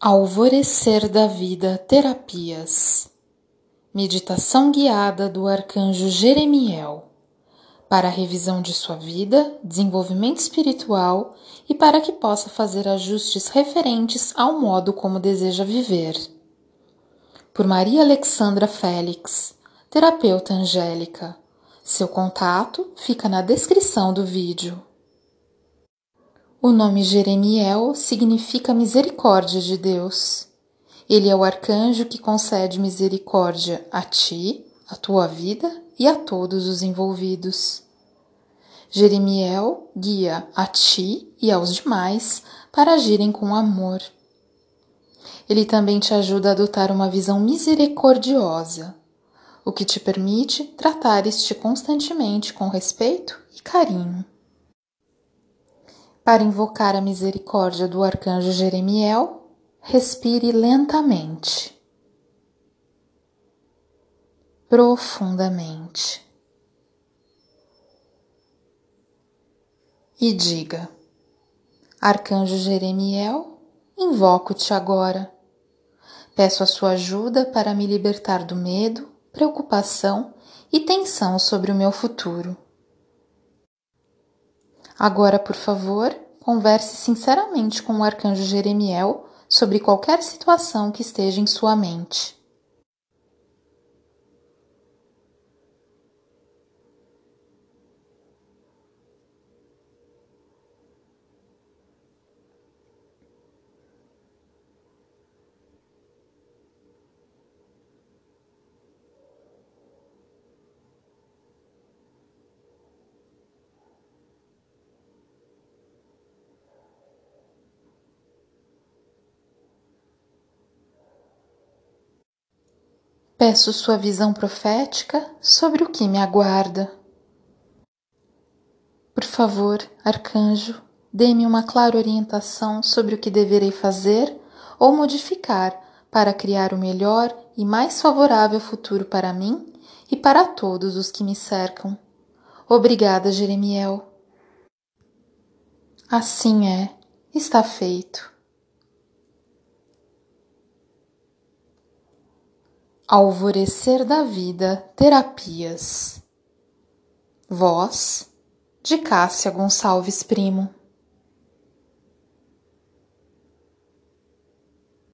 Alvorecer da Vida Terapias Meditação guiada do Arcanjo Jeremiel para a revisão de sua vida, desenvolvimento espiritual e para que possa fazer ajustes referentes ao modo como deseja viver. Por Maria Alexandra Félix, terapeuta angélica. Seu contato fica na descrição do vídeo. O nome Jeremiel significa misericórdia de Deus. Ele é o arcanjo que concede misericórdia a ti, a tua vida e a todos os envolvidos. Jeremiel guia a ti e aos demais para agirem com amor. Ele também te ajuda a adotar uma visão misericordiosa, o que te permite tratares-te constantemente com respeito e carinho. Para invocar a misericórdia do arcanjo Jeremiel, respire lentamente, profundamente e diga: Arcanjo Jeremiel, invoco-te agora. Peço a sua ajuda para me libertar do medo, preocupação e tensão sobre o meu futuro. Agora, por favor, converse sinceramente com o arcanjo Jeremiel sobre qualquer situação que esteja em sua mente. Peço sua visão profética sobre o que me aguarda. Por favor, arcanjo, dê-me uma clara orientação sobre o que deverei fazer ou modificar para criar o melhor e mais favorável futuro para mim e para todos os que me cercam. Obrigada, Jeremiel. Assim é, está feito. Alvorecer da Vida Terapias. Voz de Cássia Gonçalves Primo.